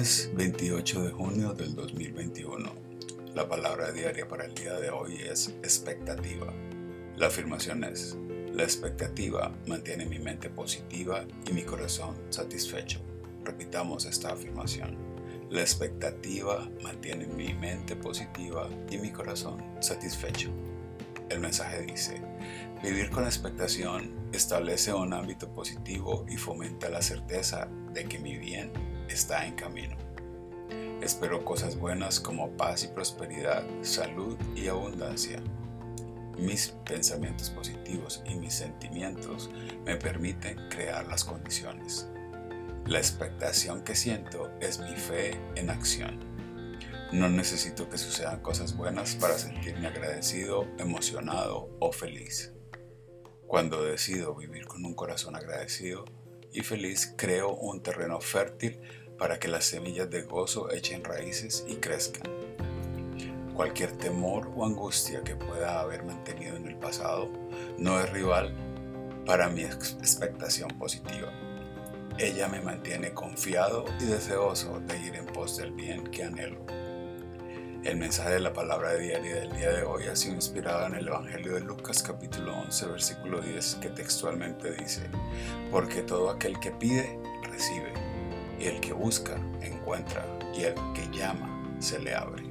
Lunes 28 de junio del 2021. La palabra diaria para el día de hoy es expectativa. La afirmación es, la expectativa mantiene mi mente positiva y mi corazón satisfecho. Repitamos esta afirmación. La expectativa mantiene mi mente positiva y mi corazón satisfecho. El mensaje dice, vivir con expectación establece un ámbito positivo y fomenta la certeza de que mi bien está en camino. Espero cosas buenas como paz y prosperidad, salud y abundancia. Mis pensamientos positivos y mis sentimientos me permiten crear las condiciones. La expectación que siento es mi fe en acción. No necesito que sucedan cosas buenas para sentirme agradecido, emocionado o feliz. Cuando decido vivir con un corazón agradecido y feliz, creo un terreno fértil para que las semillas de gozo echen raíces y crezcan. Cualquier temor o angustia que pueda haber mantenido en el pasado no es rival para mi expectación positiva. Ella me mantiene confiado y deseoso de ir en pos del bien que anhelo. El mensaje de la palabra de diaria del día de hoy ha sido inspirado en el Evangelio de Lucas capítulo 11 versículo 10 que textualmente dice, porque todo aquel que pide, recibe, y el que busca, encuentra, y el que llama, se le abre.